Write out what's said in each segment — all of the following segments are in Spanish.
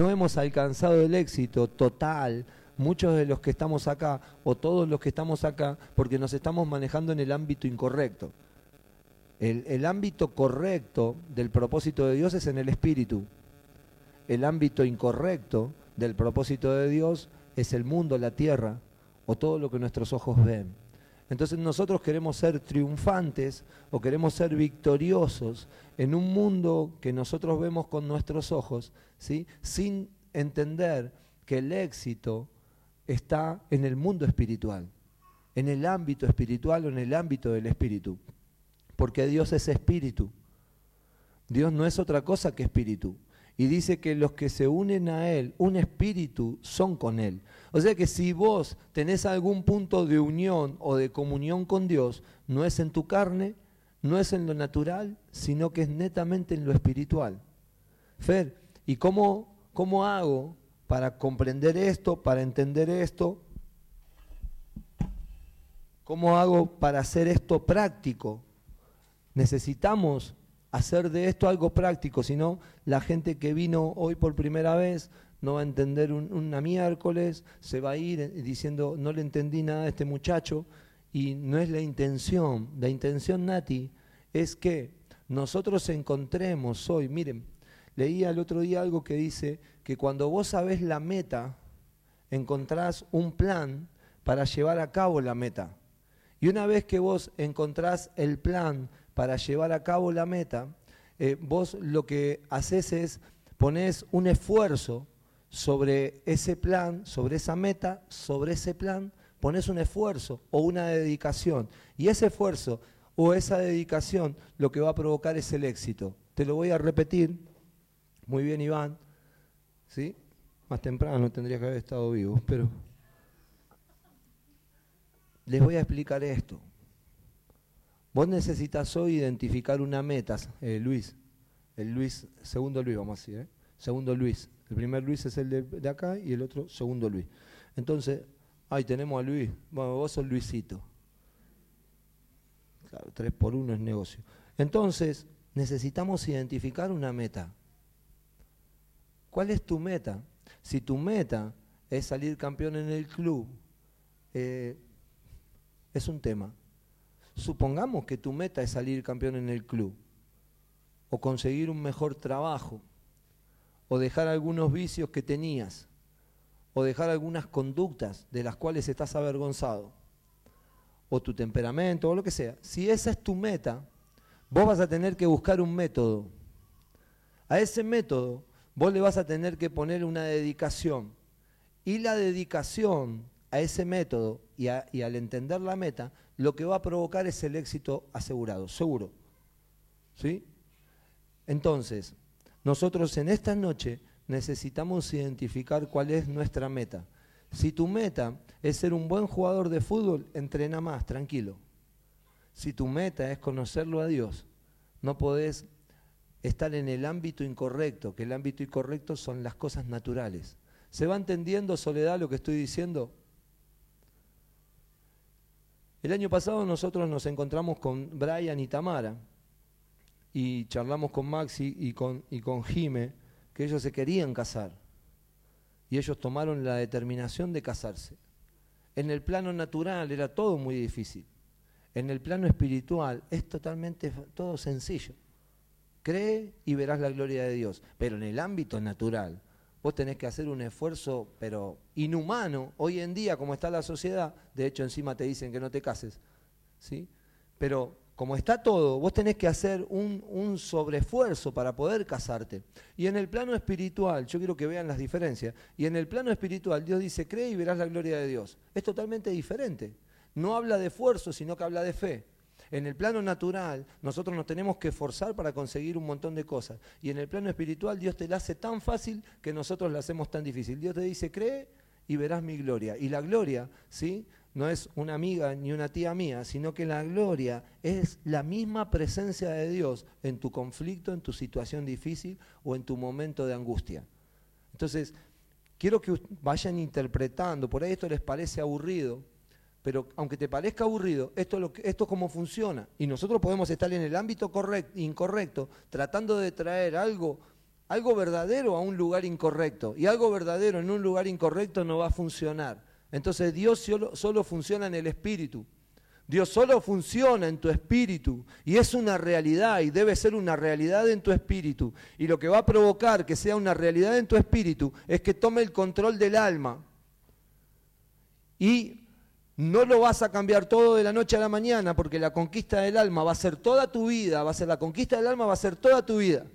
no hemos alcanzado el éxito total, muchos de los que estamos acá, o todos los que estamos acá, porque nos estamos manejando en el ámbito incorrecto. El, el ámbito correcto del propósito de Dios es en el espíritu. El ámbito incorrecto del propósito de Dios es el mundo, la tierra, o todo lo que nuestros ojos ven. Entonces nosotros queremos ser triunfantes o queremos ser victoriosos en un mundo que nosotros vemos con nuestros ojos, ¿sí? sin entender que el éxito está en el mundo espiritual, en el ámbito espiritual o en el ámbito del espíritu. Porque Dios es espíritu. Dios no es otra cosa que espíritu y dice que los que se unen a Él, un espíritu, son con Él. O sea que si vos tenés algún punto de unión o de comunión con Dios, no es en tu carne, no es en lo natural, sino que es netamente en lo espiritual. Fer, ¿y cómo, cómo hago para comprender esto, para entender esto? ¿Cómo hago para hacer esto práctico? Necesitamos hacer de esto algo práctico, sino la gente que vino hoy por primera vez no va a entender una miércoles, se va a ir diciendo no le entendí nada a este muchacho y no es la intención, la intención Nati es que nosotros encontremos hoy, miren, leía el otro día algo que dice que cuando vos sabés la meta, encontrás un plan para llevar a cabo la meta. Y una vez que vos encontrás el plan para llevar a cabo la meta, eh, vos lo que haces es pones un esfuerzo sobre ese plan, sobre esa meta, sobre ese plan, pones un esfuerzo o una dedicación. Y ese esfuerzo o esa dedicación lo que va a provocar es el éxito. Te lo voy a repetir. Muy bien, Iván. ¿Sí? Más temprano tendría que haber estado vivo, pero les voy a explicar esto. Vos necesitas hoy identificar una meta, eh, Luis. El Luis, segundo Luis, vamos a decir, ¿eh? Segundo Luis. El primer Luis es el de, acá y el otro segundo Luis. Entonces, ahí tenemos a Luis. Bueno, vos sos Luisito. Claro, tres por uno es negocio. Entonces, necesitamos identificar una meta. ¿Cuál es tu meta? Si tu meta es salir campeón en el club, eh, es un tema. Supongamos que tu meta es salir campeón en el club, o conseguir un mejor trabajo, o dejar algunos vicios que tenías, o dejar algunas conductas de las cuales estás avergonzado, o tu temperamento, o lo que sea. Si esa es tu meta, vos vas a tener que buscar un método. A ese método vos le vas a tener que poner una dedicación. Y la dedicación a ese método y, al entender la meta, lo que va a provocar es el éxito asegurado, seguro. ¿Sí? Entonces, nosotros en esta noche necesitamos identificar cuál es nuestra meta. Si tu meta es ser un buen jugador de fútbol, entrena más, tranquilo. Si tu meta es conocerlo a Dios, no podés estar en el ámbito incorrecto, que el ámbito incorrecto son las cosas naturales. ¿Se va entendiendo, Soledad, lo que estoy diciendo? El año pasado nosotros nos encontramos con Brian y Tamara y charlamos con Maxi y con, y con Jime que ellos se querían casar y ellos tomaron la determinación de casarse. En el plano natural era todo muy difícil. En el plano espiritual es totalmente todo sencillo. Cree y verás la gloria de Dios. Pero en el ámbito natural, vos tenés que hacer un esfuerzo, pero inhumano, hoy en día, como está la sociedad, de hecho encima te dicen que no te cases, ¿sí? Pero como está todo, vos tenés que hacer un, un sobreesfuerzo para poder casarte. Y en el plano espiritual, yo quiero que vean las diferencias, y en el plano espiritual Dios dice, cree y verás la gloria de Dios. Es totalmente diferente. No habla de esfuerzo, sino que habla de fe. En el plano natural, nosotros nos tenemos que esforzar para conseguir un montón de cosas. Y en el plano espiritual, Dios te la hace tan fácil que nosotros la hacemos tan difícil. Dios te dice, cree y verás mi gloria. Y la gloria, ¿sí? No es una amiga ni una tía mía, sino que la gloria es la misma presencia de Dios en tu conflicto, en tu situación difícil o en tu momento de angustia. Entonces, quiero que vayan interpretando, por ahí esto les parece aburrido, pero aunque te parezca aburrido, esto es, lo funciona. Y nosotros podemos estar en el ámbito correcto, incorrecto, tratando de traer algo algo verdadero a un lugar incorrecto. Y algo verdadero en un lugar incorrecto no va a funcionar. Entonces Dios solo, solo funciona en el espíritu. Dios solo funciona en tu espíritu y es una realidad y debe ser una realidad en tu espíritu. Y lo que va a provocar que sea una realidad en tu espíritu es que tome el control del alma. Y no lo vas a cambiar todo de la noche a la mañana porque la conquista del alma va a ser toda tu vida, va a ser la conquista del alma va a ser toda tu vida.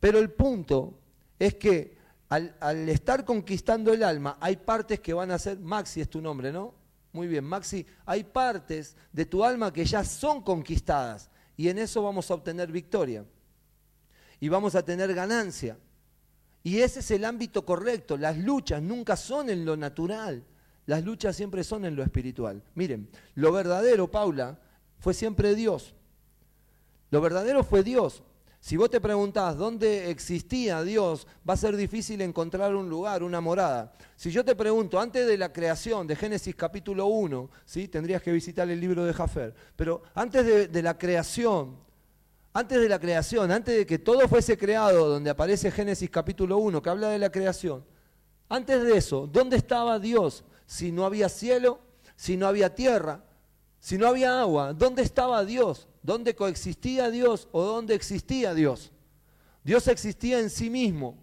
Pero el punto es que al, al estar conquistando el alma hay partes que van a ser, Maxi es tu nombre, ¿no? Muy bien, Maxi, hay partes de tu alma que ya son conquistadas y en eso vamos a obtener victoria y vamos a tener ganancia. Y ese es el ámbito correcto. Las luchas nunca son en lo natural, las luchas siempre son en lo espiritual. Miren, lo verdadero, Paula, fue siempre Dios. Lo verdadero fue Dios. Si vos te preguntás dónde existía Dios, va a ser difícil encontrar un lugar, una morada. Si yo te pregunto, antes de la creación de Génesis capítulo 1, ¿sí? tendrías que visitar el libro de Jaffer, pero antes de, de la creación, antes de la creación, antes de que todo fuese creado, donde aparece Génesis capítulo 1, que habla de la creación, antes de eso, ¿dónde estaba Dios? Si no había cielo, si no había tierra, si no había agua, ¿dónde estaba Dios? ¿Dónde coexistía Dios o dónde existía Dios? Dios existía en sí mismo.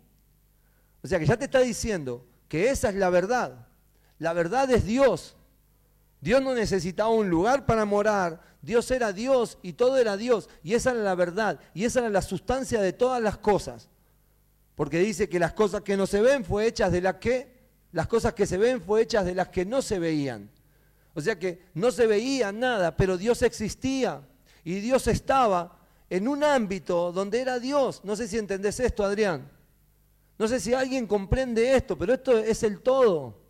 O sea que ya te está diciendo que esa es la verdad. La verdad es Dios. Dios no necesitaba un lugar para morar. Dios era Dios y todo era Dios. Y esa era la verdad. Y esa era la sustancia de todas las cosas. Porque dice que las cosas que no se ven fue hechas de las que, las cosas que se ven fue hechas de las que no se veían. O sea que no se veía nada, pero Dios existía. Y Dios estaba en un ámbito donde era Dios. No sé si entendés esto, Adrián. No sé si alguien comprende esto, pero esto es el todo.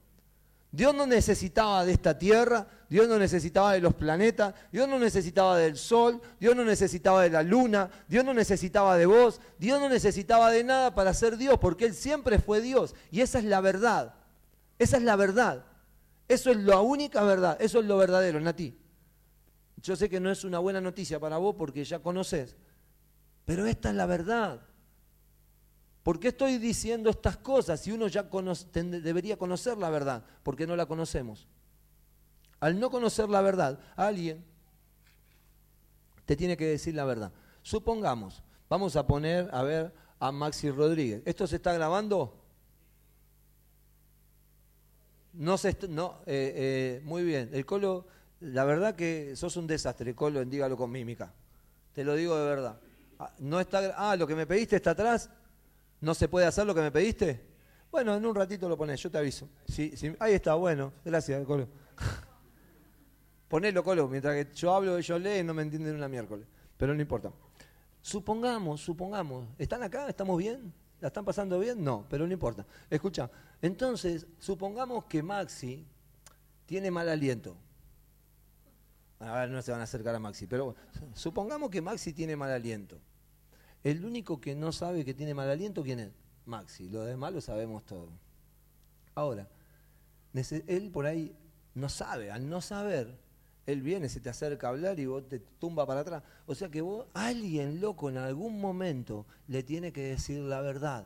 Dios no necesitaba de esta tierra, Dios no necesitaba de los planetas, Dios no necesitaba del sol, Dios no necesitaba de la luna, Dios no necesitaba de vos, Dios no necesitaba de nada para ser Dios, porque Él siempre fue Dios. Y esa es la verdad. Esa es la verdad. Eso es la única verdad, eso es lo verdadero, Nati. Yo sé que no es una buena noticia para vos porque ya conoces, pero esta es la verdad. ¿Por qué estoy diciendo estas cosas si uno ya debería conocer la verdad? Porque no la conocemos. Al no conocer la verdad, alguien te tiene que decir la verdad. Supongamos, vamos a poner a ver a Maxi Rodríguez. ¿Esto se está grabando? No se no, eh, eh, muy bien. El colo la verdad que sos un desastre, Colo, dígalo con mímica. Te lo digo de verdad. Ah, no está, ah, lo que me pediste está atrás. ¿No se puede hacer lo que me pediste? Bueno, en un ratito lo pones, yo te aviso. Sí, ahí está, bueno. Gracias, Colo. Ponelo, Colo. Mientras que yo hablo, ellos leen, no me entienden una miércoles. Pero no importa. Supongamos, supongamos. ¿Están acá? ¿Estamos bien? ¿La están pasando bien? No, pero no importa. Escucha, entonces, supongamos que Maxi tiene mal aliento. A ver, no se van a acercar a Maxi, pero supongamos que Maxi tiene mal aliento. El único que no sabe que tiene mal aliento, ¿quién es? Maxi. Lo demás lo sabemos todo. Ahora, él por ahí no sabe. Al no saber, él viene, se te acerca a hablar y vos te tumba para atrás. O sea que vos, alguien loco en algún momento le tiene que decir la verdad.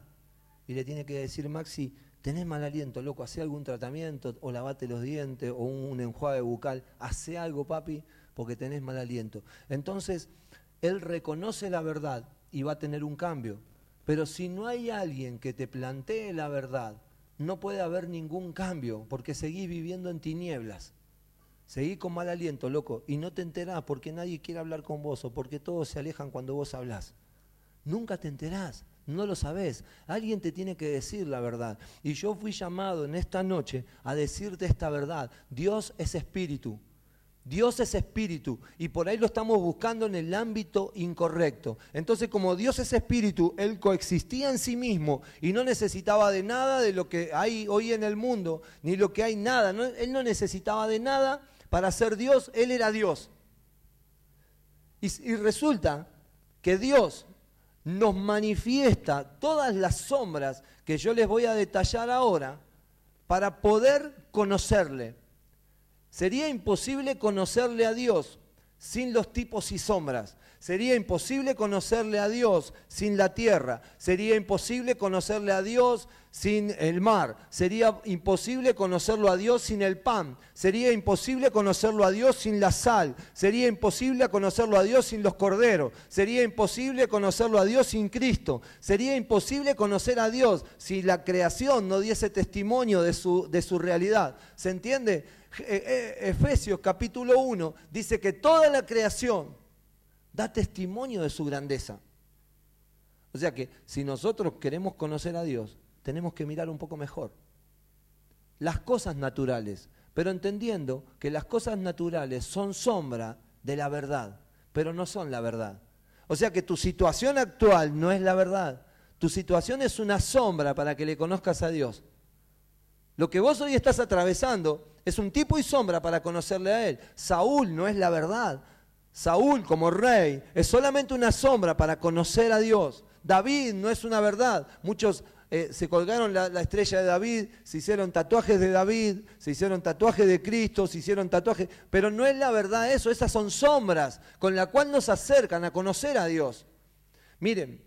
Y le tiene que decir, Maxi, tenés mal aliento, loco, hace algún tratamiento, o lavate los dientes, o un enjuague bucal, hace algo, papi, porque tenés mal aliento. Entonces, él reconoce la verdad y va a tener un cambio. Pero si no hay alguien que te plantee la verdad, no puede haber ningún cambio, porque seguís viviendo en tinieblas. Seguís con mal aliento, loco, y no te enterás porque nadie quiere hablar con vos o porque todos se alejan cuando vos hablas. Nunca te enterás. No lo sabes. Alguien te tiene que decir la verdad. Y yo fui llamado en esta noche a decirte esta verdad. Dios es espíritu. Dios es espíritu y por ahí lo estamos buscando en el ámbito incorrecto. Entonces, como Dios es espíritu, Él coexistía en sí mismo y no necesitaba de nada de lo que hay hoy en el mundo, ni lo que hay nada. él no necesitaba de nada para ser Dios, Él era Dios. y resulta que Dios nos manifiesta todas las sombras que yo les voy a detallar ahora para poder conocerle. Sería imposible conocerle a Dios sin los tipos y sombras. Sería imposible conocerle a Dios sin la tierra. Sería imposible conocerle a Dios sin el mar. Sería imposible conocerlo a Dios sin el pan. Sería imposible conocerlo a Dios sin la sal. Sería imposible conocerlo a Dios sin los corderos. Sería imposible conocerlo a Dios sin Cristo. Sería imposible conocer a Dios si la creación no diese testimonio de su, de su realidad. ¿Se entiende? Eh, eh, Efesios capítulo 1 dice que toda la creación da testimonio de su grandeza. O sea que si nosotros queremos conocer a Dios, tenemos que mirar un poco mejor. Las cosas naturales, pero entendiendo que las cosas naturales son sombra de la verdad, pero no son la verdad. O sea que tu situación actual no es la verdad. Tu situación es una sombra para que le conozcas a Dios. Lo que vos hoy estás atravesando es un tipo y sombra para conocerle a Él. Saúl no es la verdad. Saúl como rey es solamente una sombra para conocer a Dios. David no es una verdad. Muchos eh, se colgaron la, la, estrella de David, se hicieron tatuajes de David, se hicieron tatuajes de Cristo, se hicieron tatuajes, pero no es la verdad eso, esas son sombras con las cuales nos acercan a conocer a Dios. Miren,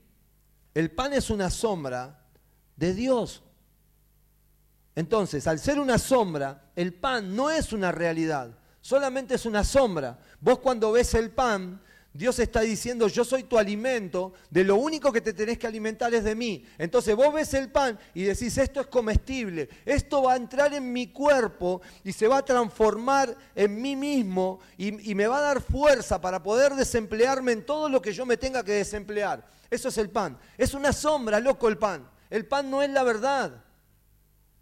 el pan es una sombra de Dios. Entonces, al ser una sombra, el pan no es una realidad solamente es una sombra. Vos cuando ves el pan, Dios está diciendo, yo soy tu alimento, de lo único que te tenés que alimentar es de mí. Entonces vos ves el pan y decís, esto es comestible, esto va a entrar en mi cuerpo y se va a transformar en mí mismo y, y me va a dar fuerza para poder desemplearme en todo lo que yo me tenga que desemplear. Eso es el pan. Es una sombra, loco, el pan. El pan no es la verdad.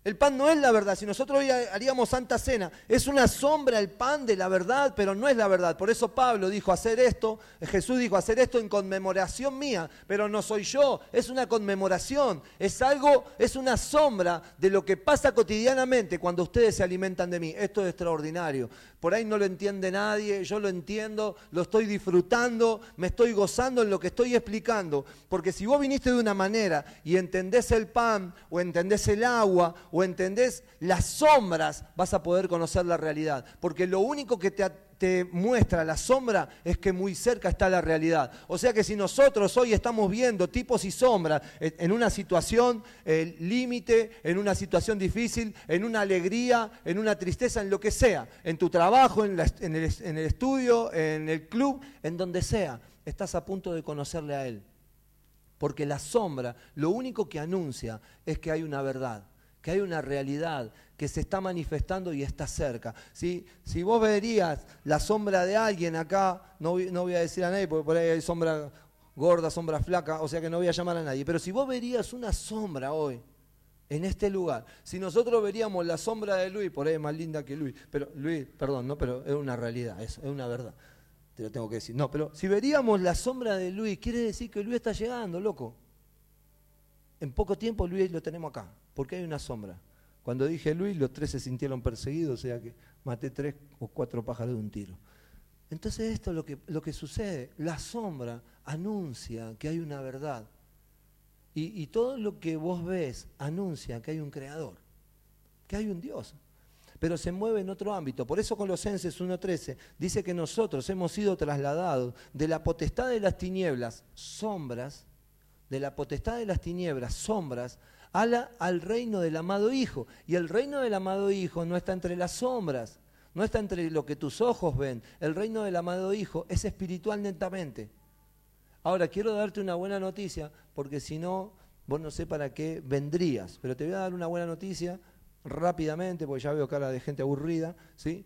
El pan no es la verdad. Si nosotros hoy haríamos Santa Cena, es una sombra el pan de la verdad, pero no es la verdad. Por eso Pablo dijo hacer esto, Jesús dijo hacer esto en conmemoración mía, pero no soy yo, es una conmemoración, es algo, es una sombra de lo que pasa cotidianamente cuando ustedes se alimentan de mí. Esto es extraordinario. Por ahí no lo entiende nadie, yo lo entiendo, lo estoy disfrutando, me estoy gozando en lo que estoy explicando. Porque si vos viniste de una manera y entendés el pan o entendés el agua, entendés las sombras, vas a poder conocer la realidad. Porque lo único que te, muestra la sombra es que muy cerca está la realidad. O sea que si nosotros hoy estamos viendo tipos y sombras en una situación eh, límite, en una situación difícil, en una alegría, en una tristeza, en lo que sea, en tu trabajo, en, en el estudio, en el club, en donde sea, estás a punto de conocerle a Él. Porque la sombra lo único que anuncia es que hay una verdad que hay una realidad que se está manifestando y está cerca. Si vos verías la sombra de alguien acá, no, no voy a decir a nadie porque por ahí hay sombra gorda, sombra flaca, o sea que no voy a llamar a nadie, pero si vos verías una sombra hoy, en este lugar. Si nosotros veríamos la sombra de Luis, por ahí es más linda que Luis, pero Luis, perdón, no, pero es una realidad, es, es una verdad. Te lo tengo que decir. No, pero si veríamos la sombra de Luis, quiere decir que Luis está llegando, loco. En poco tiempo Luis lo tenemos acá porque hay una sombra. Cuando dije Luis, los tres se sintieron perseguidos, o sea que maté tres o cuatro pájaros de un tiro. Entonces esto es lo que, sucede. La sombra anuncia que hay una verdad. Y, y todo lo que vos ves anuncia que hay un creador, que hay un Dios. Pero se mueve en otro ámbito. Por eso Colosenses 1.13 dice que nosotros hemos sido trasladados de la potestad de las tinieblas, sombras, de la potestad de las tinieblas, sombras, al reino del amado Hijo. Y el reino del amado Hijo no está entre las sombras, no está entre lo que tus ojos ven. El reino del amado Hijo es espiritual netamente. Ahora, quiero darte una buena noticia, porque si no, vos no sé para qué vendrías. Pero te voy a dar una buena noticia rápidamente, porque ya veo cara de gente aburrida. ¿sí?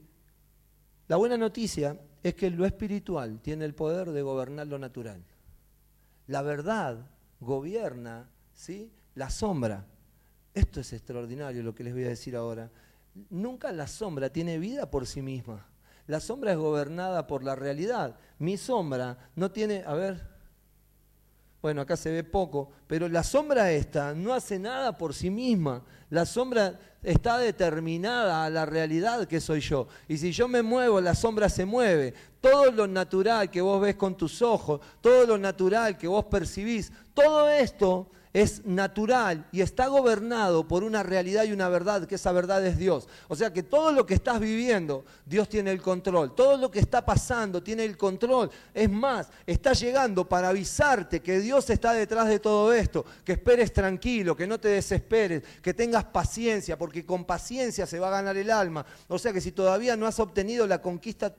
La buena noticia es que lo espiritual tiene el poder de gobernar lo natural. La verdad gobierna ¿sí? La sombra. Esto es extraordinario lo que les voy a decir ahora. Nunca la sombra tiene vida por sí misma. La sombra es gobernada por la realidad. Mi sombra no tiene, a ver, bueno, acá se ve poco, pero la sombra esta no hace nada por sí misma. La sombra está determinada a la realidad que soy yo. Y si yo me muevo, la sombra se mueve. Todo lo natural que vos ves con tus ojos, todo lo natural que vos percibís, todo esto es natural y está gobernado por una realidad y una verdad, que esa verdad es Dios. O sea que todo lo que estás viviendo, Dios tiene el control. Todo lo que está pasando tiene el control. Es más, está llegando para avisarte que Dios está detrás de todo esto, que esperes tranquilo, que no te desesperes, que tengas paciencia, porque con paciencia se va a ganar el alma. O sea que si todavía no has obtenido la conquista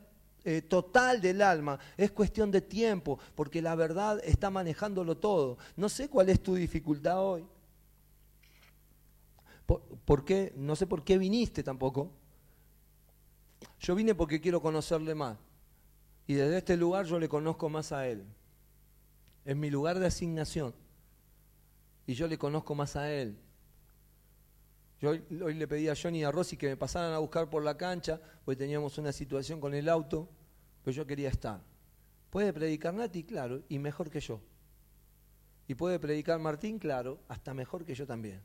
eh, total del alma. Es cuestión de tiempo, porque la verdad está manejándolo todo. No sé cuál es tu dificultad hoy. ¿Por, qué? No sé por qué viniste tampoco. Yo vine porque quiero conocerle más. Y desde este lugar yo le conozco más a Él. Es mi lugar de asignación. Y yo le conozco más a Él. Yo hoy, le pedí a Johnny y a Rosy que me pasaran a buscar por la cancha, porque teníamos una situación con el auto, pero yo quería estar. ¿Puede predicar Nati? Claro, y mejor que yo. ¿Y puede predicar Martín? Claro, hasta mejor que yo también.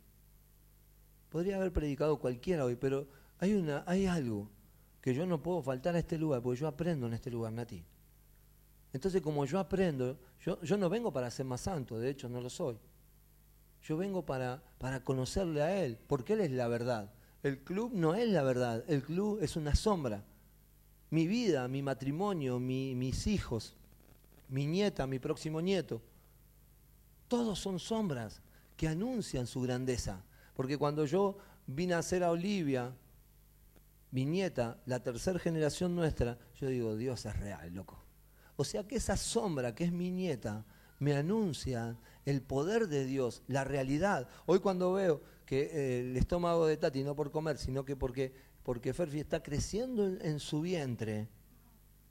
Podría haber predicado cualquiera hoy, pero hay, una, hay algo que yo no puedo faltar a este lugar, porque yo aprendo en este lugar, Nati. Entonces, como yo aprendo, yo, yo no vengo para ser más santo, de hecho no lo soy. Yo vengo para, para conocerle a Él, porque Él es la verdad. El club no es la verdad, el club es una sombra. Mi vida, mi matrimonio, mis hijos, mi nieta, mi próximo nieto, todos son sombras que anuncian su grandeza. Porque cuando yo vine a ser a Olivia, mi nieta, la tercera generación nuestra, yo digo, Dios es real, loco. O sea que esa sombra que es mi nieta me anuncia el poder de Dios, la realidad. Hoy cuando veo que eh, el estómago de Tati, no por comer, sino que porque, porque Ferfi está creciendo en, su vientre,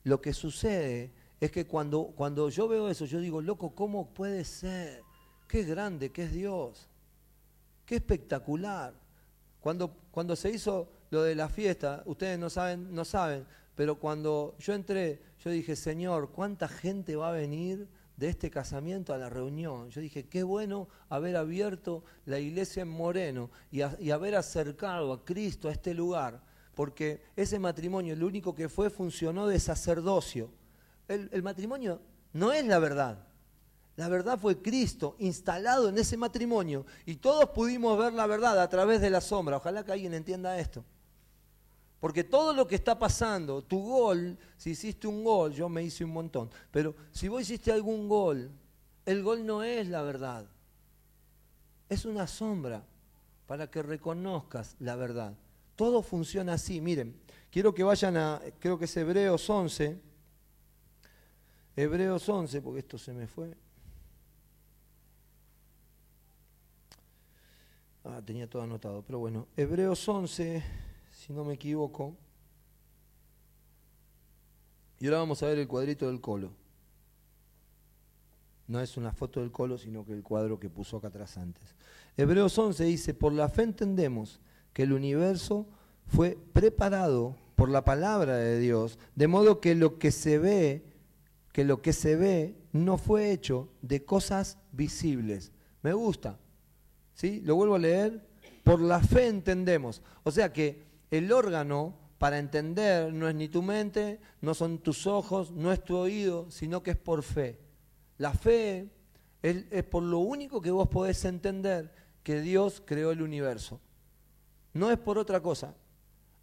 lo que sucede es que cuando, cuando yo veo eso, yo digo, loco, ¿cómo puede ser? Qué grande que es Dios. Qué espectacular. Cuando, cuando se hizo lo de la fiesta, ustedes no saben, no saben, pero cuando yo entré, yo dije, Señor, ¿cuánta gente va a venir de este casamiento a la reunión. Yo dije, qué bueno haber abierto la iglesia en Moreno y, haber acercado a Cristo a este lugar, porque ese matrimonio, lo único que fue, funcionó de sacerdocio. El, el matrimonio no es la verdad. La verdad fue Cristo instalado en ese matrimonio y todos pudimos ver la verdad a través de la sombra. Ojalá que alguien entienda esto. Porque todo lo que está pasando, tu gol, si hiciste un gol, yo me hice un montón, pero si vos hiciste algún gol, el gol no es la verdad. Es una sombra para que reconozcas la verdad. Todo funciona así. Miren, quiero que vayan a, creo que es Hebreos 11. Hebreos 11, porque esto se me fue. Ah, tenía todo anotado, pero bueno. Hebreos 11 si no me equivoco. Y ahora vamos a ver el cuadrito del colo. No es una foto del colo, sino que el cuadro que puso acá atrás antes. Hebreos 11 dice, por la fe entendemos que el universo fue preparado por la palabra de Dios, de modo que lo que se ve, que lo que se ve no fue hecho de cosas visibles. Me gusta. ¿Sí? Lo vuelvo a leer. Por la fe entendemos. O sea que el órgano para entender no es ni tu mente, no son tus ojos, no es tu oído, sino que es por fe. La fe es, por lo único que vos podés entender que Dios creó el universo. No es por otra cosa.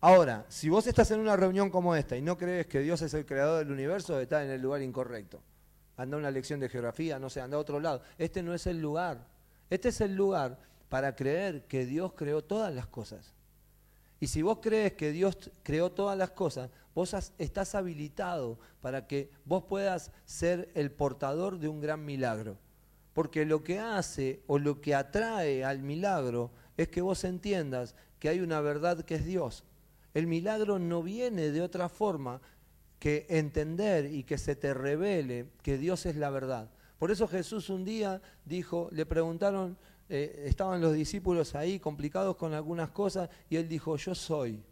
Ahora, si vos estás en una reunión como esta y no crees que Dios es el creador del universo, estás en el lugar incorrecto. Anda a una lección de geografía, no sé, anda a otro lado. Este no es el lugar. Este es el lugar para creer que Dios creó todas las cosas. Y si vos crees que Dios creó todas las cosas, vos estás habilitado para que vos puedas ser el portador de un gran milagro. Porque lo que hace o lo que atrae al milagro es que vos entiendas que hay una verdad que es Dios. El milagro no viene de otra forma que entender y que se te revele que Dios es la verdad. Por eso Jesús un día dijo, le preguntaron, eh, estaban los discípulos ahí complicados con algunas cosas y él dijo, yo soy.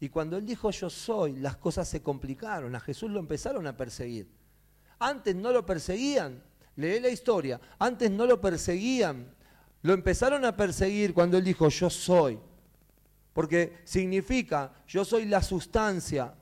Y cuando él dijo yo soy, las cosas se complicaron, a Jesús lo empezaron a perseguir. Antes no lo perseguían, lee la historia, antes no lo perseguían, lo empezaron a perseguir cuando él dijo yo soy. Porque significa yo soy la sustancia.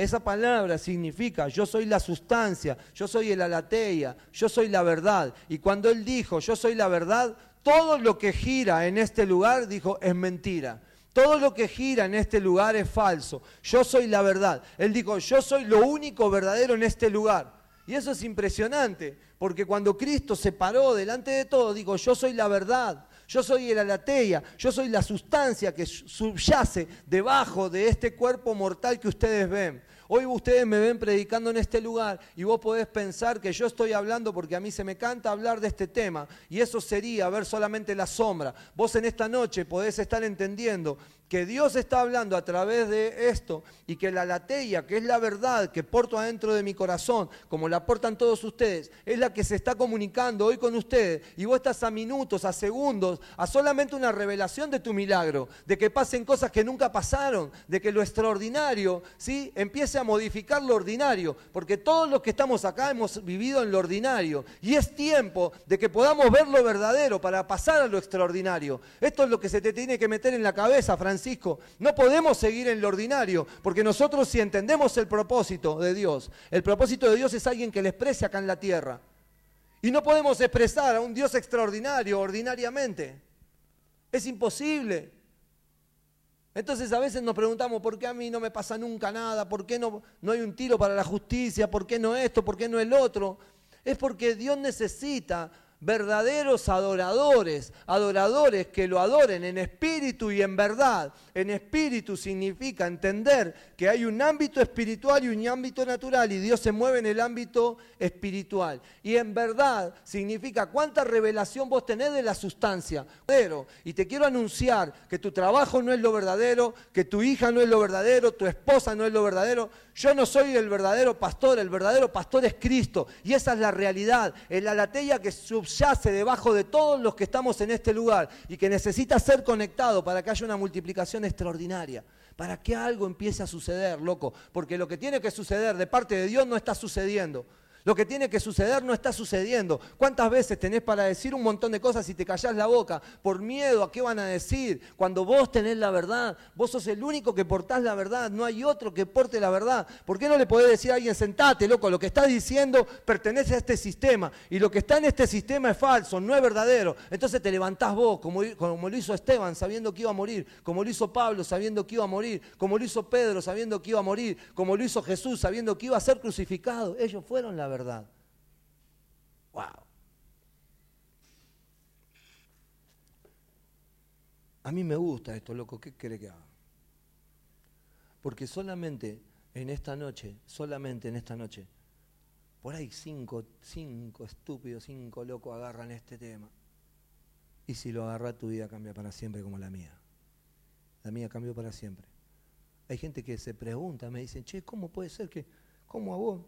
Esa palabra significa yo soy la sustancia, yo soy el alateia, yo soy la verdad. Y cuando él dijo yo soy la verdad, todo lo que gira en este lugar, dijo, es mentira. Todo lo que gira en este lugar es falso. Yo soy la verdad. Él dijo, yo soy lo único verdadero en este lugar. Y eso es impresionante, porque cuando Cristo se paró delante de todo, dijo, yo soy la verdad, yo soy el alateia, yo soy la sustancia que subyace debajo de este cuerpo mortal que ustedes ven. Hoy ustedes me ven predicando en este lugar y vos podés pensar que yo estoy hablando porque a mí se me canta hablar de este tema y eso sería ver solamente la sombra. Vos en esta noche podés estar entendiendo que Dios está hablando a través de esto y que la lateia, que es la verdad que porto adentro de mi corazón, como la portan todos ustedes, es la que se está comunicando hoy con ustedes y vos estás a minutos, a segundos, a solamente una revelación de tu milagro, de que pasen cosas que nunca pasaron, de que lo extraordinario, ¿sí? Empiece a modificar lo ordinario, porque todos los que estamos acá hemos vivido en lo ordinario y es tiempo de que podamos ver lo verdadero para pasar a lo extraordinario. Esto es lo que se te tiene que meter en la cabeza, Francisco Francisco, no podemos seguir en lo ordinario, porque nosotros si entendemos el propósito de Dios, el propósito de Dios es alguien que le exprese acá en la tierra. Y no podemos expresar a un Dios extraordinario ordinariamente. Es imposible. Entonces a veces nos preguntamos, ¿por qué a mí no me pasa nunca nada? ¿Por qué no, no hay un tiro para la justicia? ¿Por qué no esto? ¿Por qué no el otro? Es porque Dios necesita verdaderos adoradores, adoradores que lo adoren en espíritu y en verdad. En espíritu significa entender que hay un ámbito espiritual y un ámbito natural y Dios se mueve en el ámbito espiritual. Y en verdad significa cuánta revelación vos tenés de la sustancia. Y te quiero anunciar que tu trabajo no es lo verdadero, que tu hija no es lo verdadero, tu esposa no es lo verdadero. Yo no soy el verdadero pastor, el verdadero pastor es Cristo. Y esa es la realidad. Es la latella que subyace debajo de todos los que estamos en este lugar y que necesita ser conectado para que haya una multiplicación extraordinaria. Para que algo empiece a suceder, loco. Porque lo que tiene que suceder de parte de Dios no está sucediendo. Lo que tiene que suceder no está sucediendo. ¿Cuántas veces tenés para decir un montón de cosas y te callás la boca por miedo a qué van a decir? Cuando vos tenés la verdad, vos sos el único que portás la verdad, no hay otro que porte la verdad. ¿Por qué no le podés decir a alguien, sentate, loco, lo que estás diciendo pertenece a este sistema y lo que está en este sistema es falso, no es verdadero? Entonces te levantás vos, como, como lo hizo Esteban sabiendo que iba a morir, como lo hizo Pablo sabiendo que iba a morir, como lo hizo Pedro sabiendo que iba a morir, como lo hizo Jesús sabiendo que iba a ser crucificado. Ellos fueron la verdad. Wow. A mí me gusta esto, loco, ¿qué cree que haga? Porque solamente en esta noche, solamente en esta noche, por ahí cinco, cinco estúpidos, cinco locos agarran este tema. Y si lo agarra, tu vida cambia para siempre como la mía. La mía cambió para siempre. Hay gente que se pregunta, me dicen, che, ¿cómo puede ser que, cómo a vos?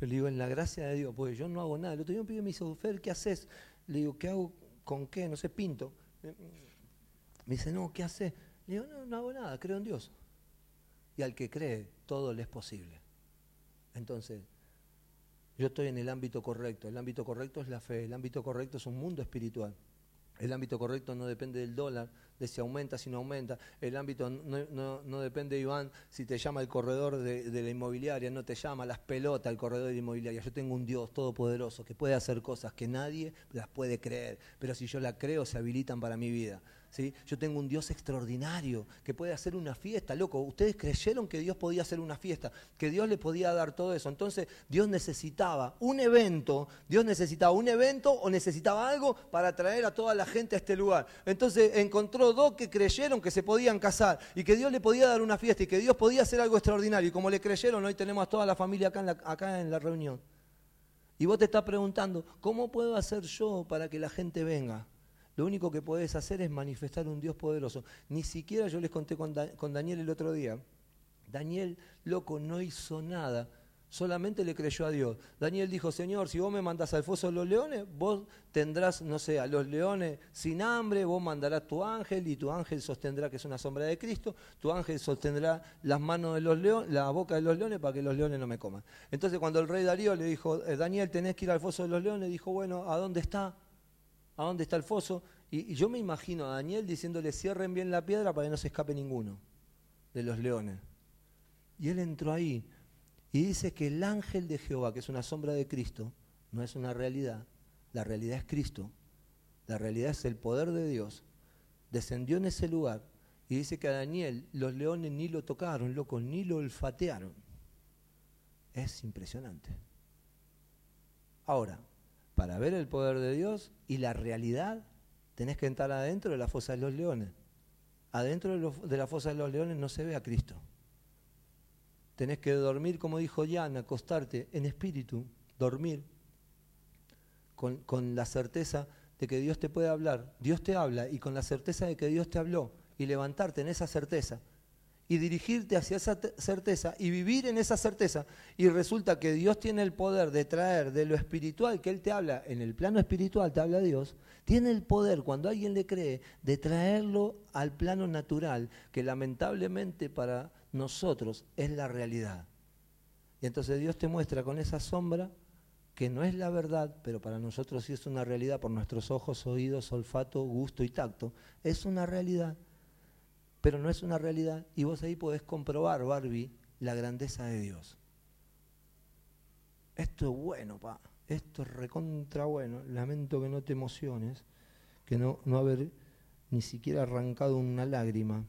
Yo le digo, en la gracia de Dios, porque yo no hago nada. El otro día un pibe me dice, Fer, ¿qué haces? Le digo, ¿qué hago? ¿Con qué? No sé, pinto. Me dice, no, ¿qué haces? Le digo, no, no hago nada, creo en Dios. Y al que cree, todo le es posible. Entonces, yo estoy en el ámbito correcto. El ámbito correcto es la fe. El ámbito correcto es un mundo espiritual. El ámbito correcto no depende del dólar, de si aumenta, si no aumenta. El ámbito no, depende, Iván, si te llama el corredor de, de, la inmobiliaria, no te llama las pelotas el corredor de la inmobiliaria. Yo tengo un Dios todopoderoso que puede hacer cosas que nadie las puede creer, pero si yo la creo, se habilitan para mi vida. Yo tengo un Dios extraordinario que puede hacer una fiesta, loco. Ustedes creyeron que Dios podía hacer una fiesta, que Dios le podía dar todo eso. Entonces Dios necesitaba un evento, Dios necesitaba un evento o necesitaba algo para traer a toda la gente a este lugar. Entonces encontró dos que creyeron que se podían casar y que Dios le podía dar una fiesta y que Dios podía hacer algo extraordinario. Y como le creyeron, hoy tenemos a toda la familia acá en la, acá en la reunión. Y vos te estás preguntando, ¿cómo puedo hacer yo para que la gente venga? Lo único que podés hacer es manifestar un Dios poderoso. Ni siquiera yo les conté con, Daniel el otro día. Daniel, loco, no hizo nada, solamente le creyó a Dios. Daniel dijo, Señor, si vos me mandás al foso de los leones, vos tendrás, no sé, a los leones sin hambre, vos mandarás tu ángel y tu ángel sostendrá que es una sombra de Cristo, tu ángel sostendrá las manos de los leones, la boca de los leones para que los leones no me coman. Entonces cuando el rey Darío le dijo, eh, Daniel, tenés que ir al foso de los leones, dijo, bueno, ¿a dónde está? A dónde está el foso. Y, yo me imagino a Daniel diciéndole cierren bien la piedra para que no se escape ninguno de los leones. Y él entró ahí y dice que el ángel de Jehová, que es una sombra de Cristo, no es una realidad, la realidad es Cristo, la realidad es el poder de Dios, descendió en ese lugar y dice que a Daniel los leones ni lo tocaron, loco, ni lo olfatearon. Es impresionante. Ahora, para ver el poder de Dios y la realidad, tenés que entrar adentro de la fosa de los leones. Adentro de, la fosa de los leones no se ve a Cristo. Tenés que dormir, como dijo Jan, acostarte en espíritu, dormir con, con la certeza de que Dios te puede hablar. Dios te habla y con la certeza de que Dios te habló y levantarte en esa certeza y dirigirte hacia esa certeza y vivir en esa certeza. Y resulta que Dios tiene el poder de traer de lo espiritual que Él te habla, en el plano espiritual te habla Dios, tiene el poder cuando alguien le cree de traerlo al plano natural, que lamentablemente para nosotros es la realidad. Y entonces Dios te muestra con esa sombra que no es la verdad, pero para nosotros sí es una realidad por nuestros ojos, oídos, olfato, gusto y tacto. Es una realidad pero no es una realidad y vos ahí podés comprobar, Barbie, la grandeza de Dios. Esto es bueno, pa. Esto es recontra bueno. Lamento que no te emociones, que no, no haber ni siquiera arrancado una lágrima.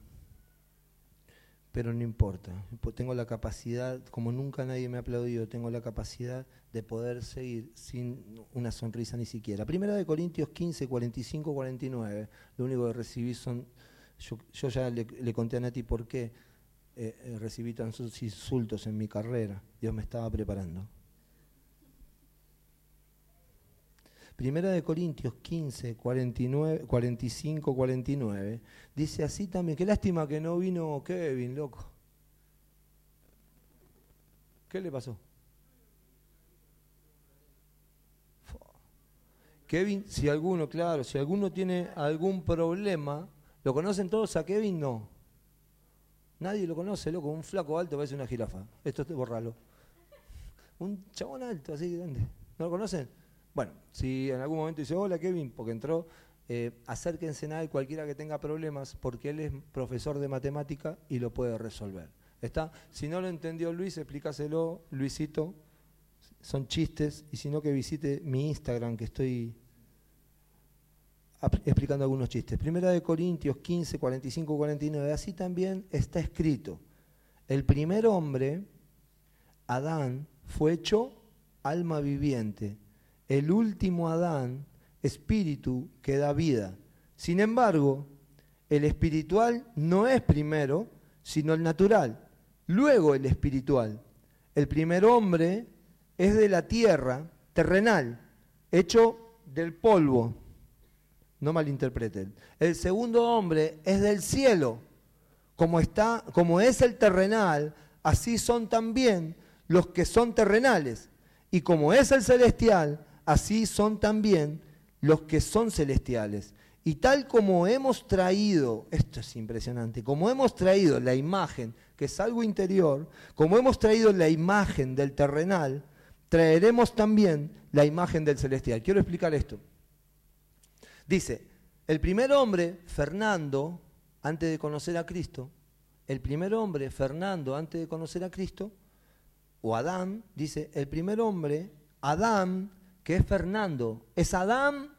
Pero no importa. Tengo la capacidad, como nunca nadie me ha aplaudido, tengo la capacidad de poder seguir sin una sonrisa ni siquiera. Primera de Corintios 15, 45, 49. Lo único que recibí son yo, ya le, conté a Nati por qué eh, eh, recibí tantos insultos en mi carrera. Dios me estaba preparando. Primera de Corintios 15, 49, 45, 49, dice así también, qué lástima que no vino Kevin, loco. ¿Qué le pasó? Kevin, si alguno, claro, si alguno tiene algún problema, ¿Lo conocen todos a Kevin? No. Nadie lo conoce, loco. Un flaco alto parece una jirafa. Esto es borralo. Un chabón alto, así grande. ¿No lo conocen? Bueno, si en algún momento dice, hola Kevin, porque entró, eh, acérquense a él cualquiera que tenga problemas, porque él es profesor de matemática y lo puede resolver. ¿Está? Si no lo entendió Luis, explícaselo, Luisito. Son chistes, y si no, que visite mi Instagram, que estoy explicando algunos chistes. Primera de Corintios 15, 45, 49. Así también está escrito. El primer hombre, Adán, fue hecho alma viviente. El último Adán, espíritu que da vida. Sin embargo, el espiritual no es primero, sino el natural. Luego el espiritual. El primer hombre es de la tierra, terrenal, hecho del polvo no malinterpreten. El segundo hombre es del cielo. Como, está, como es el terrenal, así son también los que son terrenales. Y como es el celestial, así son también los que son celestiales. Y tal como hemos traído, esto es impresionante, como hemos traído la imagen, que es algo interior, como hemos traído la imagen del terrenal, traeremos también la imagen del celestial. Quiero explicar esto. Dice, el primer hombre, Fernando, antes de conocer a Cristo, el primer hombre, Fernando, antes de conocer a Cristo, o Adán, dice, el primer hombre, Adán, que es Fernando, es Adán,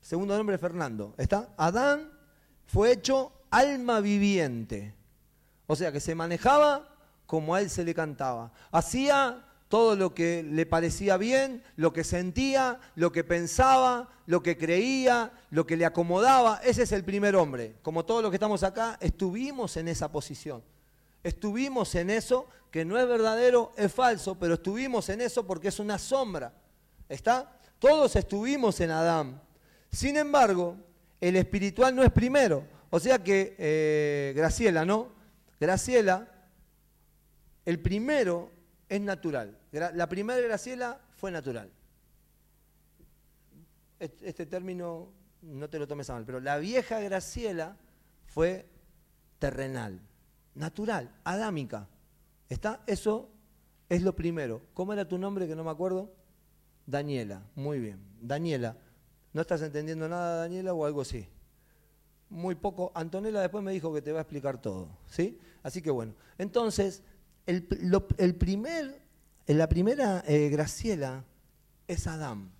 segundo nombre Fernando, ¿está? Adán fue hecho alma viviente, o sea que se manejaba como a él se le cantaba, hacía todo lo que le parecía bien, lo que sentía, lo que pensaba, lo que creía, lo que le acomodaba. Ese es el primer hombre. Como todos los que estamos acá, estuvimos en esa posición. Estuvimos en eso, que no es verdadero, es falso, pero estuvimos en eso porque es una sombra. ¿Está? Todos estuvimos en Adán. Sin embargo, el espiritual no es primero. O sea que, eh, Graciela, ¿no? Graciela, el primero es natural. La primera Graciela fue natural. Este término no te lo tomes a mal, pero la vieja Graciela fue terrenal, natural, adámica. ¿Está? Eso es lo primero. ¿Cómo era tu nombre que no me acuerdo? Daniela, muy bien. Daniela, ¿no estás entendiendo nada, Daniela, o algo así? muy poco. Antonella después me dijo que te va a explicar todo, ¿sí? Así que bueno. Entonces, el, primer, la primera eh, Graciela es Adán.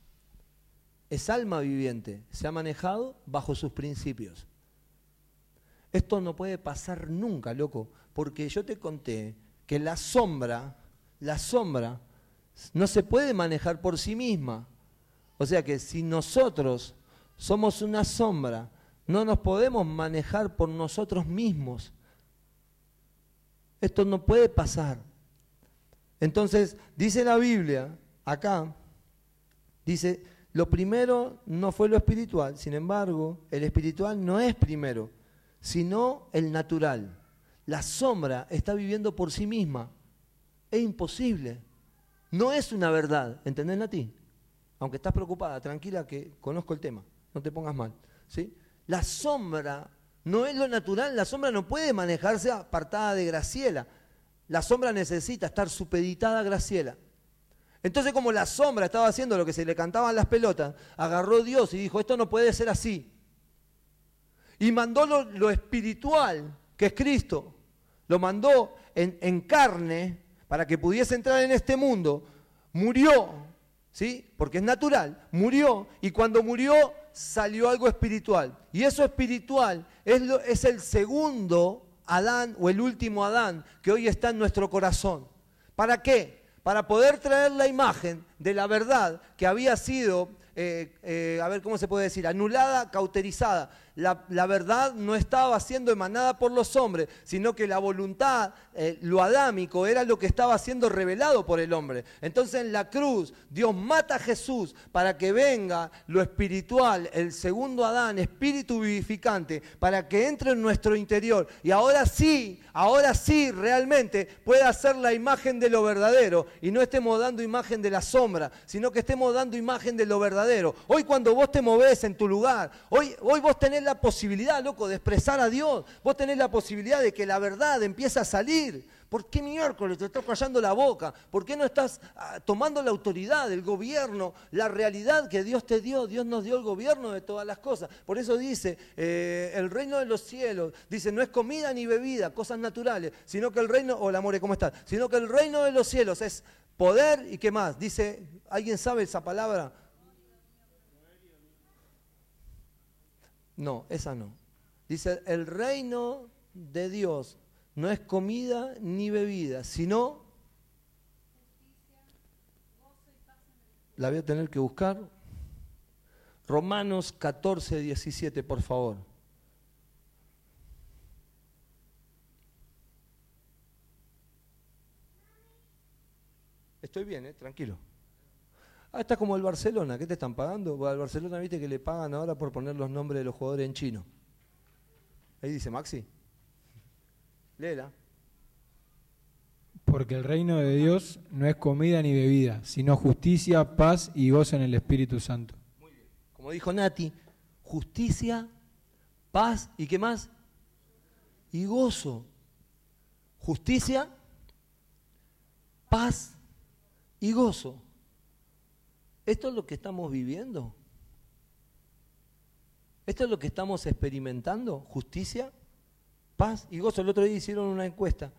Es alma viviente. Se ha manejado bajo sus principios. Esto no puede pasar nunca, loco, porque yo te conté que la sombra, la sombra, no se puede manejar por sí misma. O sea que si nosotros somos una sombra, no nos podemos manejar por nosotros mismos. Esto no puede pasar. Entonces, dice la Biblia, acá, dice, lo primero no fue lo espiritual, sin embargo, el espiritual no es primero, sino el natural. La sombra está viviendo por sí misma. Es imposible. No es una verdad, ¿entendés, Nati? Aunque estás preocupada, tranquila que conozco el tema, no te pongas mal. ¿sí? La sombra no es lo natural, la sombra no puede manejarse apartada de Graciela. La sombra necesita estar supeditada a Graciela. Entonces, como la sombra estaba haciendo lo que se le cantaban las pelotas, agarró Dios y dijo, esto no puede ser así. Y mandó lo, espiritual, que es Cristo, lo mandó en, en carne para que pudiese entrar en este mundo. Murió, ¿sí? Porque es natural, murió y cuando murió salió algo espiritual. Y eso espiritual es, es el segundo Adán o el último Adán que hoy está en nuestro corazón. ¿Para qué? Para poder traer la imagen de la verdad que había sido, eh, eh, a ver cómo se puede decir, anulada, cauterizada, la, verdad no estaba siendo emanada por los hombres, sino que la voluntad, eh, lo adámico, era lo que estaba siendo revelado por el hombre. Entonces en la cruz Dios mata a Jesús para que venga lo espiritual, el segundo Adán, espíritu vivificante, para que entre en nuestro interior. Y ahora sí, ahora sí realmente pueda ser la imagen de lo verdadero y no estemos dando imagen de la sombra, sino que estemos dando imagen de lo verdadero. Hoy cuando vos te movés en tu lugar, hoy, hoy vos tenés la posibilidad, loco, de expresar a Dios. Vos tenés la posibilidad de que la verdad empiece a salir. ¿Por qué miércoles te estás callando la boca? ¿Por qué no estás ah, tomando la autoridad del gobierno, la realidad que Dios te dio? Dios nos dio el gobierno de todas las cosas. Por eso dice, eh, el reino de los cielos, dice, no es comida ni bebida, cosas naturales, sino que el reino, hola amore, ¿cómo estás? Sino que el reino de los cielos es poder y qué más. Dice, ¿alguien sabe esa palabra? No, esa no. Dice, el reino de Dios no es comida ni bebida, sino... La voy a tener que buscar. Romanos 14, 17, por favor. Estoy bien, ¿eh? tranquilo. Ah, está como el Barcelona, ¿qué te están pagando? al Barcelona viste que le pagan ahora por poner los nombres de los jugadores en chino. Ahí dice Maxi. Léela. Porque el reino de Dios no es comida ni bebida, sino justicia, paz y gozo en el Espíritu Santo. Muy bien. Como dijo Nati, justicia, paz y qué más? Y gozo. Justicia, paz y gozo. ¿Esto es lo que estamos viviendo? ¿Esto es lo que estamos experimentando? ¿Justicia? ¿Paz y gozo? El otro día hicieron una encuesta,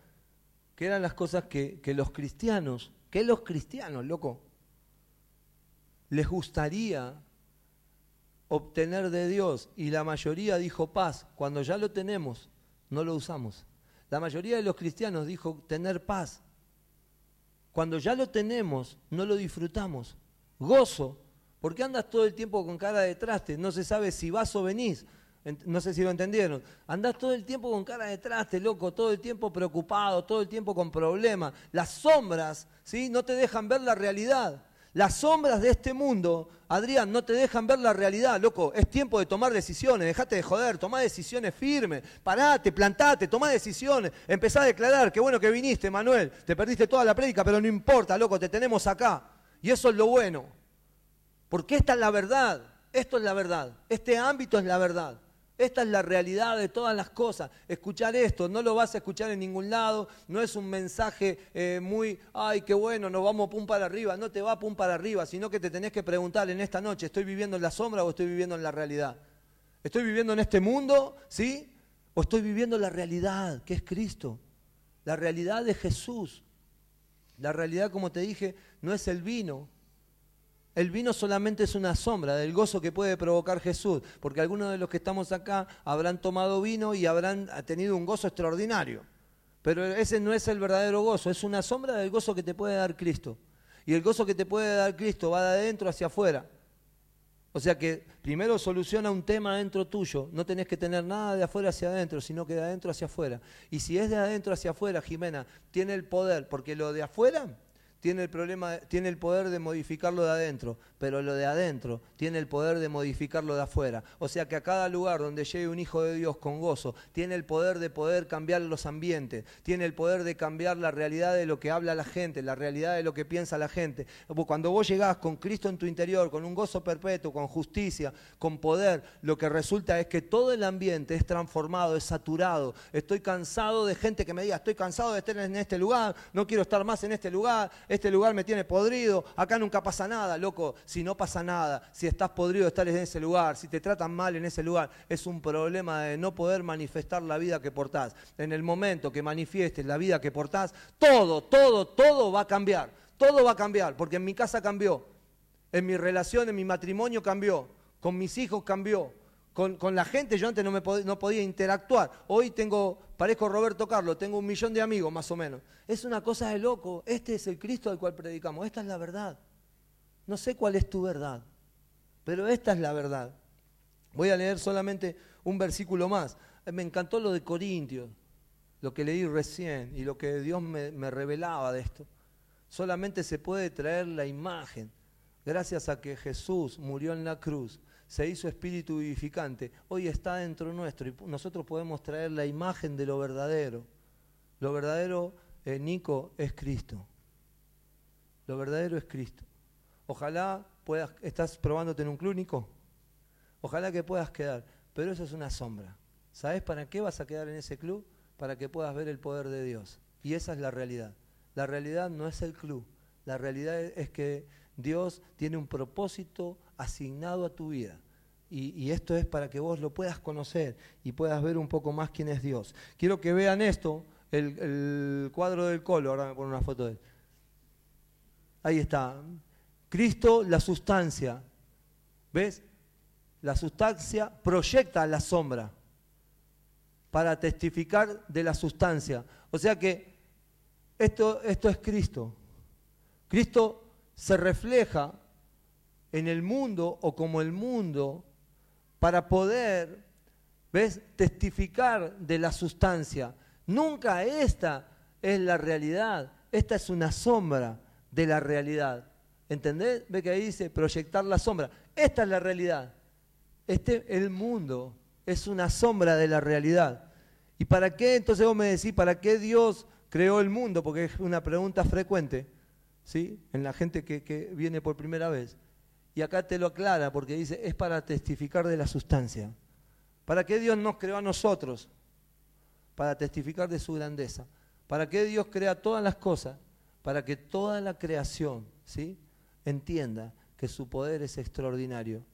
que eran las cosas que, los cristianos, que los cristianos, loco, les gustaría obtener de Dios. Y la mayoría dijo paz. Cuando ya lo tenemos, no lo usamos. La mayoría de los cristianos dijo tener paz. Cuando ya lo tenemos, no lo disfrutamos gozo. ¿Por qué andas todo el tiempo con cara de traste? No se sabe si vas o venís. No sé si lo entendieron. Andás todo el tiempo con cara de traste, loco, todo el tiempo preocupado, todo el tiempo con problemas. Las sombras, ¿sí? No te dejan ver la realidad. Las sombras de este mundo, Adrián, no te dejan ver la realidad, loco. Es tiempo de tomar decisiones, dejate de joder, toma decisiones firmes, parate, plantate, toma decisiones, empezá a declarar, qué bueno que viniste, Manuel, te perdiste toda la prédica, pero no importa, loco, te tenemos acá. Y eso es lo bueno. Porque esta es la verdad. Esto es la verdad. Este ámbito es la verdad. Esta es la realidad de todas las cosas. Escuchar esto, no lo vas a escuchar en ningún lado, no es un mensaje eh, muy, ay, qué bueno, nos vamos pum para arriba, no te va pum para arriba, sino que te tenés que preguntar en esta noche, ¿estoy viviendo en la sombra o estoy viviendo en la realidad? ¿Estoy viviendo en este mundo? ¿Sí? ¿O estoy viviendo la realidad, que es Cristo? La realidad de Jesús. La realidad, como te dije, no es el vino. El vino solamente es una sombra del gozo que puede provocar Jesús, porque algunos de los que estamos acá habrán tomado vino y habrán tenido un gozo extraordinario. Pero ese no es el verdadero gozo, es una sombra del gozo que te puede dar Cristo. Y el gozo que te puede dar Cristo va de adentro hacia afuera. O sea que primero soluciona un tema dentro tuyo. No tenés que tener nada de afuera hacia adentro, sino que de adentro hacia afuera. Y si es de adentro hacia afuera, Jimena, tiene el poder, porque lo de afuera tiene el, problema, tiene el poder de modificarlo de adentro, pero lo de adentro tiene el poder de modificarlo de afuera. O sea que a cada lugar donde llegue un hijo de Dios con gozo, tiene el poder de poder cambiar los ambientes, tiene el poder de cambiar la realidad de lo que habla la gente, la realidad de lo que piensa la gente. Cuando vos llegás con Cristo en tu interior, con un gozo perpetuo, con justicia, con poder, lo que resulta es que todo el ambiente es transformado, es saturado. Estoy cansado de gente que me diga, estoy cansado de estar en este lugar, no quiero estar más en este lugar este lugar me tiene podrido, acá nunca pasa nada, loco, si no pasa nada, si estás podrido de estar en ese lugar, si te tratan mal en ese lugar, es un problema de no poder manifestar la vida que portás. En el momento que manifiestes la vida que portás, todo, todo, todo va a cambiar, todo va a cambiar, porque en mi casa cambió, en mi relación, en mi matrimonio cambió, con mis hijos cambió, con, la gente yo antes no, me no podía interactuar. Hoy tengo, parezco Roberto Carlos, tengo un millón de amigos más o menos. Es una cosa de loco. Este es el Cristo al cual predicamos. Esta es la verdad. No sé cuál es tu verdad, pero esta es la verdad. Voy a leer solamente un versículo más. Me encantó lo de Corintios, lo que leí recién y lo que Dios me, me revelaba de esto. Solamente se puede traer la imagen gracias a que Jesús murió en la cruz se hizo espíritu vivificante, hoy está dentro nuestro y nosotros podemos traer la imagen de lo verdadero. Lo verdadero, eh, Nico, es Cristo. Lo verdadero es Cristo. Ojalá puedas, estás probándote en un clínico, ojalá que puedas quedar, pero eso es una sombra. ¿Sabes para qué vas a quedar en ese club? Para que puedas ver el poder de Dios. Y esa es la realidad. La realidad no es el club, la realidad es que Dios tiene un propósito asignado a tu vida. Y, esto es para que vos lo puedas conocer y puedas ver un poco más quién es Dios. Quiero que vean esto, el, cuadro del colo, ahora me pongo una foto de él. Ahí está. Cristo, la sustancia. ¿Ves? La sustancia proyecta la sombra para testificar de la sustancia. O sea que esto, esto es Cristo. Cristo se refleja en el mundo o como el mundo para poder, ¿ves?, testificar de la sustancia. Nunca esta es la realidad, esta es una sombra de la realidad. ¿Entendés? Ve que ahí dice proyectar la sombra. Esta es la realidad. Este, el mundo es una sombra de la realidad. ¿Y para qué? Entonces vos me decís, ¿para qué Dios creó el mundo? Porque es una pregunta frecuente, ¿sí? En la gente que, que viene por primera vez. Y acá te lo aclara porque dice, es para testificar de la sustancia. ¿Para qué Dios nos creó a nosotros? Para testificar de su grandeza. ¿Para qué Dios crea todas las cosas? Para que toda la creación ¿sí? Entienda que su poder es extraordinario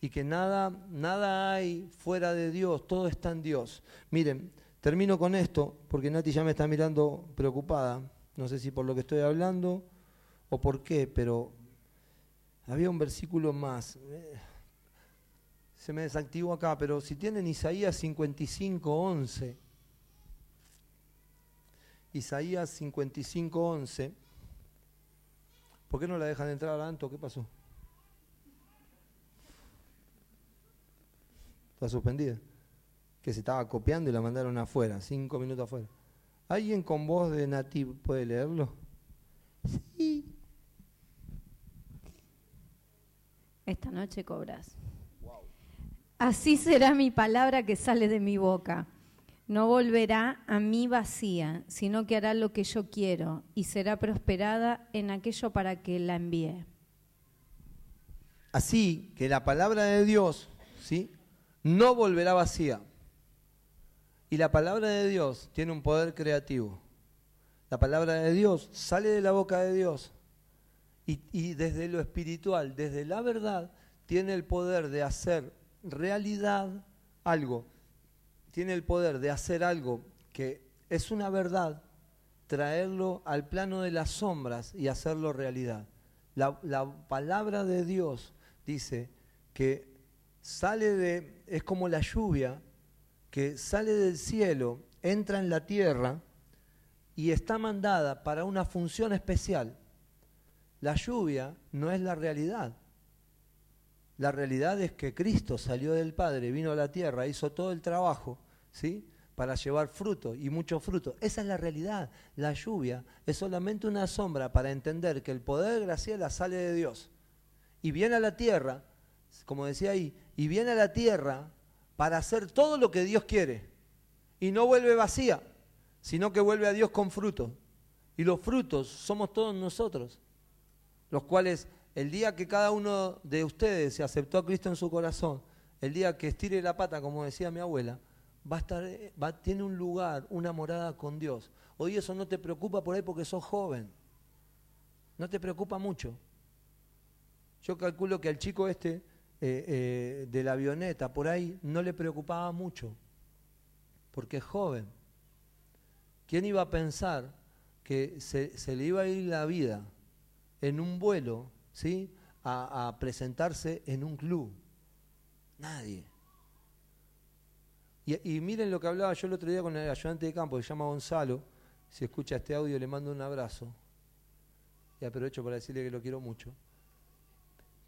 y que nada, nada hay fuera de Dios, todo está en Dios. Miren, termino con esto porque Nati ya me está mirando preocupada. No sé si por lo que estoy hablando o por qué, pero había un versículo más. Se me desactivó acá, pero si tienen Isaías 55, 11. Isaías 55, 11. ¿Por qué no la dejan entrar, Anto? ¿Qué pasó? Está suspendida. Que se estaba copiando y la mandaron afuera, cinco minutos afuera. ¿Alguien con voz de nativo puede leerlo? Sí. esta noche cobras. Así será mi palabra que sale de mi boca. No volverá a mí vacía, sino que hará lo que yo quiero y será prosperada en aquello para que la envíe. Así que la palabra de Dios, ¿sí? No volverá vacía. Y la palabra de Dios tiene un poder creativo. La palabra de Dios sale de la boca de Dios y, desde lo espiritual, desde la verdad, tiene el poder de hacer realidad, algo, tiene el poder de hacer algo que es una verdad, traerlo al plano de las sombras y hacerlo realidad. La, la palabra de Dios dice que sale de, es como la lluvia que sale del cielo, entra en la tierra y está mandada para una función especial. La lluvia no es la realidad. La realidad es que Cristo salió del Padre, vino a la tierra, hizo todo el trabajo, ¿sí? Para llevar fruto y mucho fruto. Esa es la realidad. La lluvia es solamente una sombra para entender que el poder de Graciela sale de Dios y viene a la tierra, como decía ahí, y viene a la tierra para hacer todo lo que Dios quiere. Y no vuelve vacía, sino que vuelve a Dios con fruto. Y los frutos somos todos nosotros, los cuales el día que cada uno de ustedes se aceptó a Cristo en su corazón, el día que estire la pata, como decía mi abuela, va a estar, va, tiene un lugar, una morada con Dios. Hoy eso no te preocupa por ahí porque sos joven. No te preocupa mucho. Yo calculo que al chico este eh, eh, de la avioneta por ahí no le preocupaba mucho, porque es joven. ¿Quién iba a pensar que se, le iba a ir la vida en un vuelo, ¿sí? A, presentarse en un club? Nadie. Y, miren lo que hablaba yo el otro día con el ayudante de campo, que se llama Gonzalo. Si escucha este audio, le mando un abrazo. Y aprovecho para decirle que lo quiero mucho.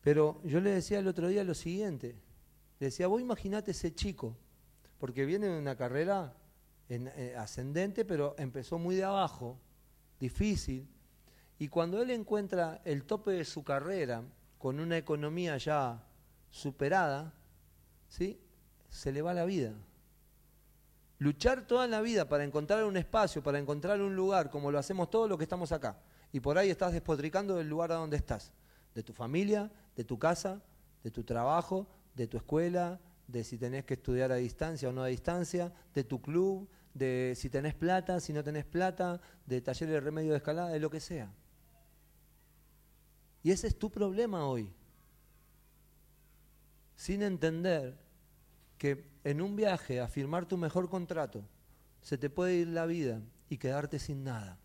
Pero yo le decía el otro día lo siguiente. Le decía, vos imaginate ese chico, porque viene de una carrera eh, ascendente, pero empezó muy de abajo, difícil. Y cuando él encuentra el tope de su carrera, con una economía ya superada, ¿sí? se le va la vida. Luchar toda la vida para encontrar un espacio, para encontrar un lugar, como lo hacemos todos los que estamos acá. Y por ahí estás despotricando del lugar a donde estás de tu familia, de tu casa, de tu trabajo, de tu escuela, de si tenés que estudiar a distancia o no a distancia, de tu club, de si tenés plata, si no tenés plata, de taller de remedio de escalada, de lo que sea. Y ese es tu problema hoy. Sin entender que en un viaje a firmar tu mejor contrato se te puede ir la vida y quedarte sin nada.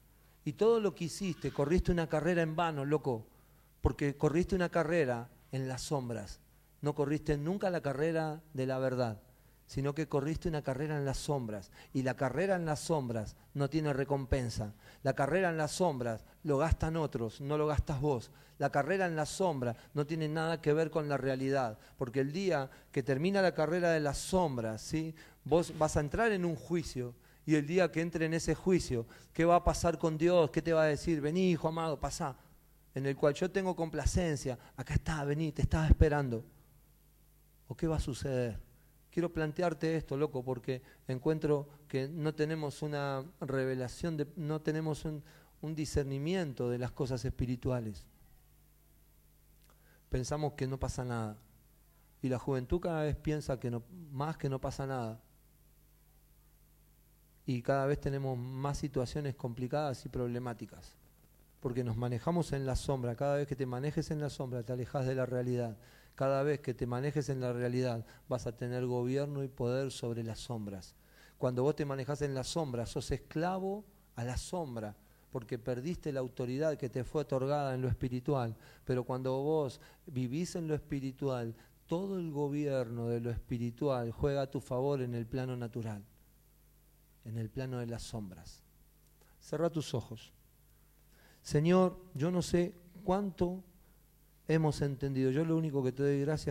Y todo lo que hiciste, corriste una carrera en vano, loco, porque corriste una carrera en las sombras. No corriste nunca la carrera de la verdad, sino que corriste una carrera en las sombras. Y la carrera en las sombras no tiene recompensa. La carrera en las sombras lo gastan otros, no lo gastas vos. La carrera en las sombras no tiene nada que ver con la realidad, porque el día que termina la carrera de las sombras, ¿sí? vos vas a entrar en un juicio. Y el día que entre en ese juicio, ¿qué va a pasar con Dios? ¿Qué te va a decir? Vení, hijo amado, pasá en el cual yo tengo complacencia, acá está, vení, te estaba esperando. ¿O qué va a suceder? Quiero plantearte esto, loco, porque encuentro que no tenemos una revelación, de, no tenemos un, discernimiento de las cosas espirituales. Pensamos que no pasa nada. Y la juventud cada vez piensa que no, más que no pasa nada. Y cada vez tenemos más situaciones complicadas y problemáticas porque nos manejamos en la sombra. Cada vez que te manejes en la sombra te alejas de la realidad. Cada vez que te manejes en la realidad vas a tener gobierno y poder sobre las sombras. Cuando vos te manejas en la sombra, sos esclavo a la sombra, porque perdiste la autoridad que te fue otorgada en lo espiritual. Pero cuando vos vivís en lo espiritual, todo el gobierno de lo espiritual juega a tu favor en el plano natural, en el plano de las sombras. Cerra tus ojos. Señor, yo no sé cuánto hemos entendido. Yo lo único que te doy gracias